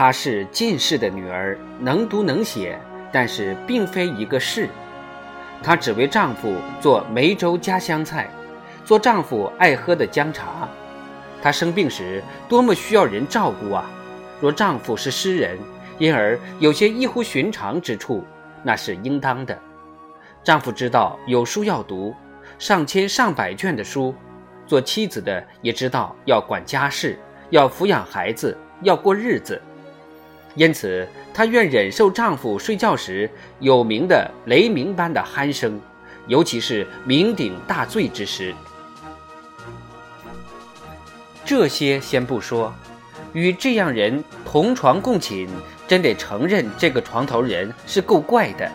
她是进士的女儿，能读能写，但是并非一个士。她只为丈夫做梅州家乡菜，做丈夫爱喝的姜茶。她生病时多么需要人照顾啊！若丈夫是诗人，因而有些异乎寻常之处，那是应当的。丈夫知道有书要读，上千上百卷的书；做妻子的也知道要管家事，要抚养孩子，要过日子。因此，她愿忍受丈夫睡觉时有名的雷鸣般的鼾声，尤其是酩酊大醉之时。这些先不说，与这样人同床共寝，真得承认这个床头人是够怪的。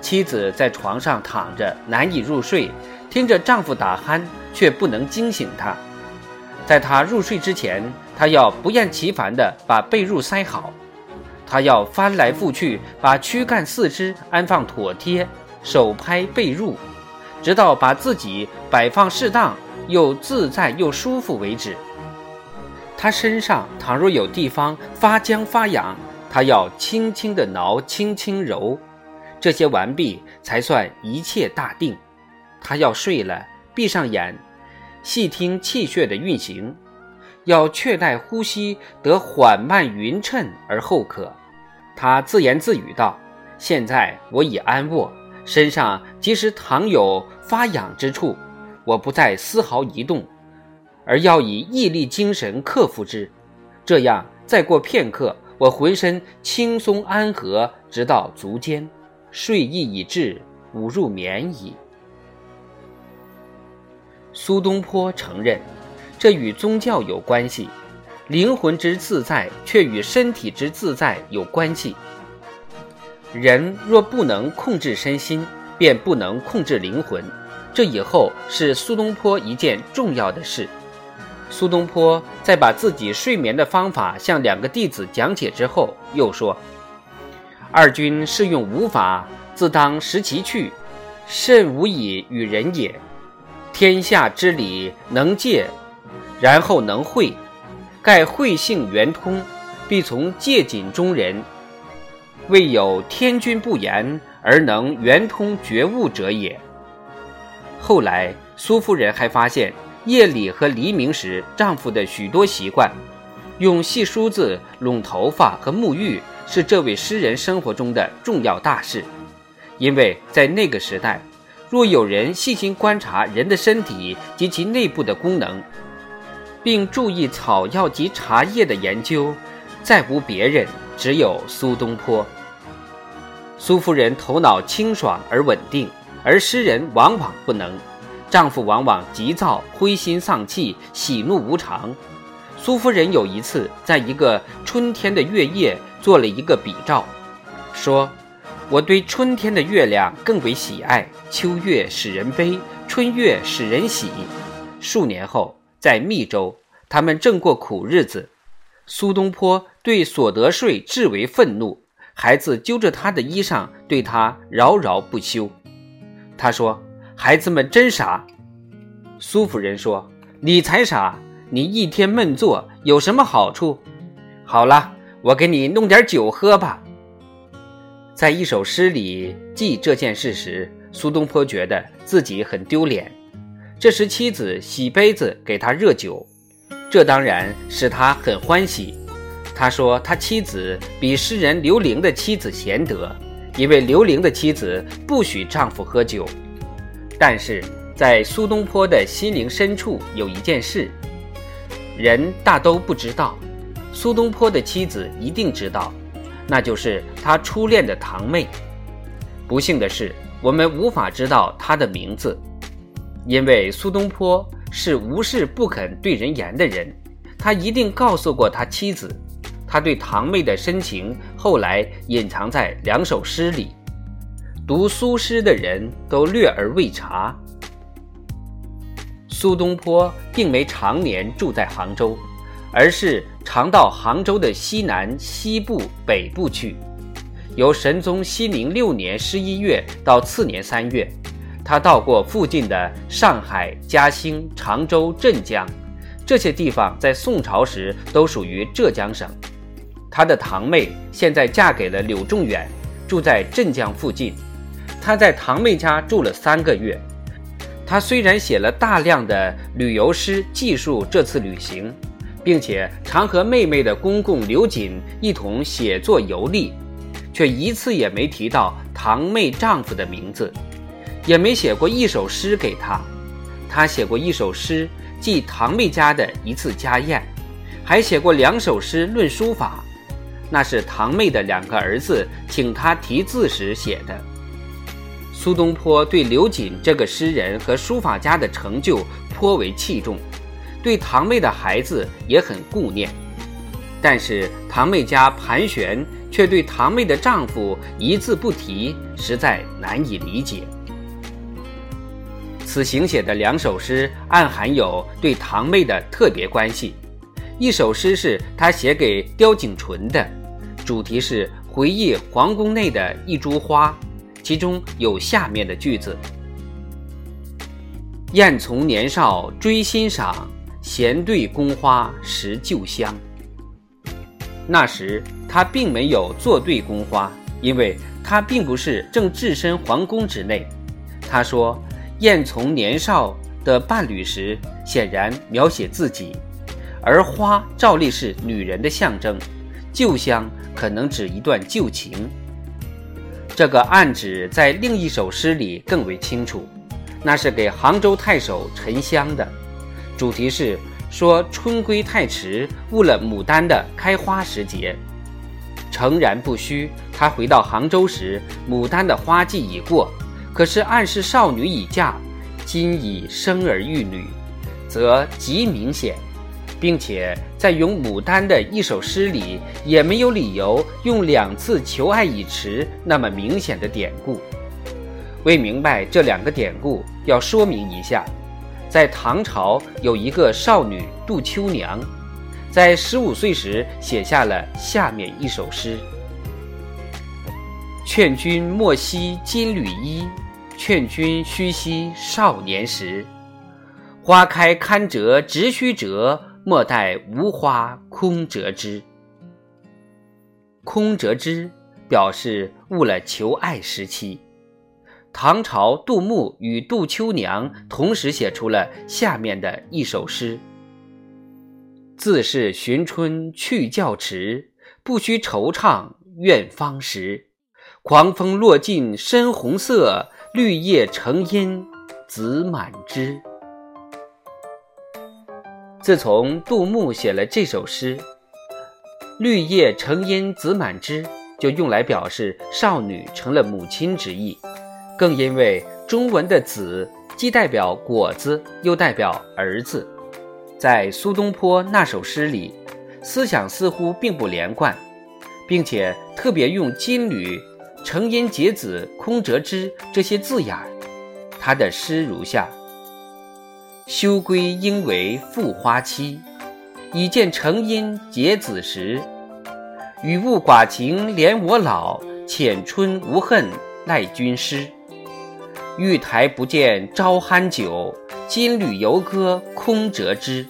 妻子在床上躺着难以入睡，听着丈夫打鼾，却不能惊醒他。在他入睡之前，她要不厌其烦地把被褥塞好。他要翻来覆去，把躯干四肢安放妥帖，手拍被褥，直到把自己摆放适当，又自在又舒服为止。他身上倘若有地方发僵发痒，他要轻轻的挠，轻轻揉，这些完毕才算一切大定。他要睡了，闭上眼，细听气血的运行。要确待呼吸得缓慢匀称而后可。他自言自语道：“现在我已安卧，身上即使倘有发痒之处，我不再丝毫移动，而要以毅力精神克服之。这样再过片刻，我浑身轻松安和，直到足尖，睡意已至，吾入眠矣。”苏东坡承认。这与宗教有关系，灵魂之自在却与身体之自在有关系。人若不能控制身心，便不能控制灵魂。这以后是苏东坡一件重要的事。苏东坡在把自己睡眠的方法向两个弟子讲解之后，又说：“二君试用吾法，自当识其趣，甚无以与人也。天下之理，能戒。”然后能会，盖会性圆通，必从戒谨中人。未有天君不言而能圆通觉悟者也。后来苏夫人还发现，夜里和黎明时丈夫的许多习惯，用细梳子、拢头发和沐浴，是这位诗人生活中的重要大事。因为在那个时代，若有人细心观察人的身体及其内部的功能，并注意草药及茶叶的研究，再无别人，只有苏东坡。苏夫人头脑清爽而稳定，而诗人往往不能。丈夫往往急躁、灰心丧气、喜怒无常。苏夫人有一次在一个春天的月夜做了一个比照，说：“我对春天的月亮更为喜爱，秋月使人悲，春月使人喜。”数年后。在密州，他们正过苦日子。苏东坡对所得税至为愤怒，孩子揪着他的衣裳，对他饶饶不休。他说：“孩子们真傻。”苏夫人说：“你才傻！你一天闷坐有什么好处？好了，我给你弄点酒喝吧。”在一首诗里记这件事时，苏东坡觉得自己很丢脸。这时，妻子洗杯子给他热酒，这当然使他很欢喜。他说，他妻子比诗人刘伶的妻子贤德，因为刘伶的妻子不许丈夫喝酒。但是在苏东坡的心灵深处有一件事，人大都不知道，苏东坡的妻子一定知道，那就是他初恋的堂妹。不幸的是，我们无法知道她的名字。因为苏东坡是无事不肯对人言的人，他一定告诉过他妻子，他对堂妹的深情后来隐藏在两首诗里，读苏诗的人都略而未察。苏东坡并没常年住在杭州，而是常到杭州的西南、西部、北部去，由神宗熙宁六年十一月到次年三月。他到过附近的上海、嘉兴、常州、镇江，这些地方在宋朝时都属于浙江省。他的堂妹现在嫁给了柳仲远，住在镇江附近。他在堂妹家住了三个月。他虽然写了大量的旅游诗记述这次旅行，并且常和妹妹的公公刘瑾一同写作游历，却一次也没提到堂妹丈夫的名字，也没写过一首诗给他。他写过一首诗记堂妹家的一次家宴，还写过两首诗论书法，那是堂妹的两个儿子请他题字时写的。苏东坡对刘瑾这个诗人和书法家的成就颇为器重，对堂妹的孩子也很顾念，但是堂妹家盘旋却对堂妹的丈夫一字不提，实在难以理解。此行写的两首诗暗含有对堂妹的特别关系，一首诗是他写给刁景纯的，主题是回忆皇宫内的一株花。其中有下面的句子：“燕从年少追欣赏，闲对宫花识旧香。”那时他并没有坐对宫花，因为他并不是正置身皇宫之内。他说：“燕从年少的伴侣时，显然描写自己，而花照例是女人的象征，旧乡可能指一段旧情。”这个暗指在另一首诗里更为清楚，那是给杭州太守沉香的，主题是说春归太迟，误了牡丹的开花时节。诚然不虚，他回到杭州时，牡丹的花季已过，可是暗示少女已嫁，今已生儿育女，则极明显。并且在咏牡丹的一首诗里，也没有理由用两次“求爱已迟”那么明显的典故。为明白这两个典故，要说明一下：在唐朝有一个少女杜秋娘，在十五岁时写下了下面一首诗：“劝君莫惜金缕衣，劝君须惜少年时。花开堪折直须折。”莫待无花空折枝。空折枝表示误了求爱时期。唐朝杜牧与杜秋娘同时写出了下面的一首诗：“自是寻春去较迟，不须惆怅怨芳时。狂风落尽深红色，绿叶成荫子满枝。”自从杜牧写了这首诗，“绿叶成荫子满枝”，就用来表示少女成了母亲之意。更因为中文的“子”既代表果子，又代表儿子，在苏东坡那首诗里，思想似乎并不连贯，并且特别用“金缕”“成荫结子”“空折枝”这些字眼儿。他的诗如下。休归应为复花期，已见成荫结子时。雨雾寡情怜我老，浅春无恨赖君师。玉台不见朝酣酒，金缕犹歌空折枝。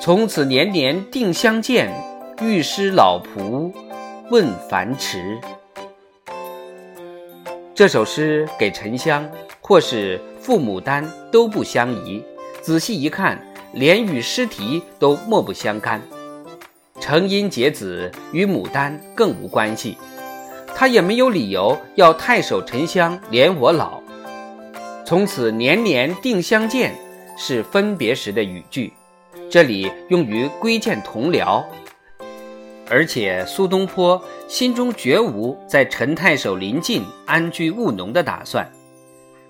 从此年年定相见，欲师老仆问繁迟。这首诗给沉香或是傅牡丹都不相宜。仔细一看，连与诗题都莫不相干。成因结子与牡丹更无关系，他也没有理由要太守沉香怜我老。从此年年定相见，是分别时的语句，这里用于归见同僚。而且苏东坡心中绝无在陈太守临近安居务农的打算。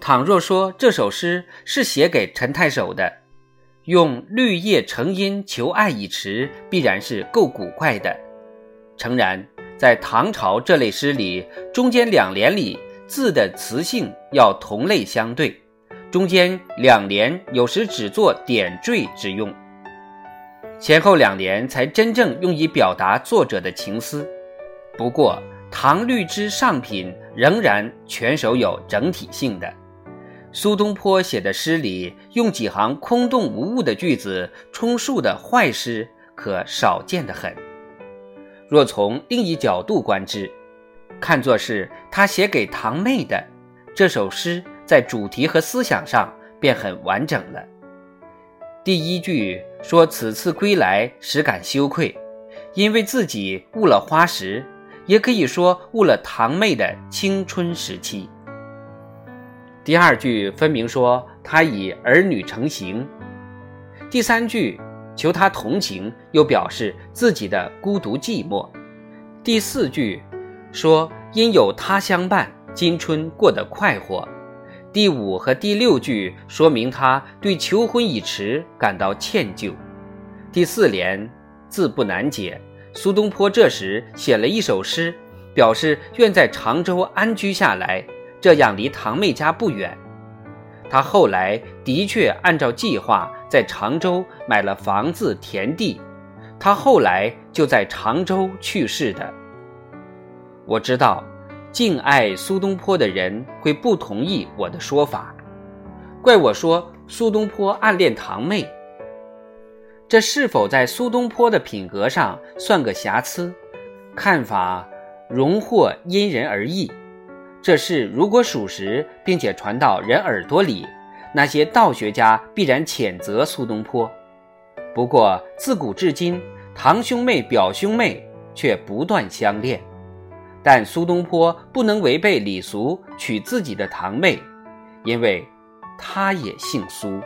倘若说这首诗是写给陈太守的，用“绿叶成荫求爱已迟”必然是够古怪的。诚然，在唐朝这类诗里，中间两联里字的词性要同类相对，中间两联有时只做点缀之用，前后两联才真正用以表达作者的情思。不过，唐律之上品仍然全首有整体性的。苏东坡写的诗里，用几行空洞无物的句子充数的坏诗，可少见的很。若从另一角度观之，看作是他写给堂妹的这首诗，在主题和思想上便很完整了。第一句说：“此次归来，实感羞愧，因为自己误了花时，也可以说误了堂妹的青春时期。”第二句分明说他已儿女成行。第三句求他同情，又表示自己的孤独寂寞。第四句说因有他相伴，今春过得快活。第五和第六句说明他对求婚已迟感到歉疚。第四联字不难解，苏东坡这时写了一首诗，表示愿在常州安居下来，这样离堂妹家不远。他后来的确按照计划在常州买了房子田地，他后来就在常州去世的。我知道，敬爱苏东坡的人会不同意我的说法，怪我说苏东坡暗恋堂妹。这是否在苏东坡的品格上算个瑕疵？看法容或因人而异。这事如果属实，并且传到人耳朵里，那些道学家必然谴责苏东坡。不过自古至今，堂兄妹、表兄妹却不断相恋，但苏东坡不能违背礼俗娶自己的堂妹，因为他也姓苏。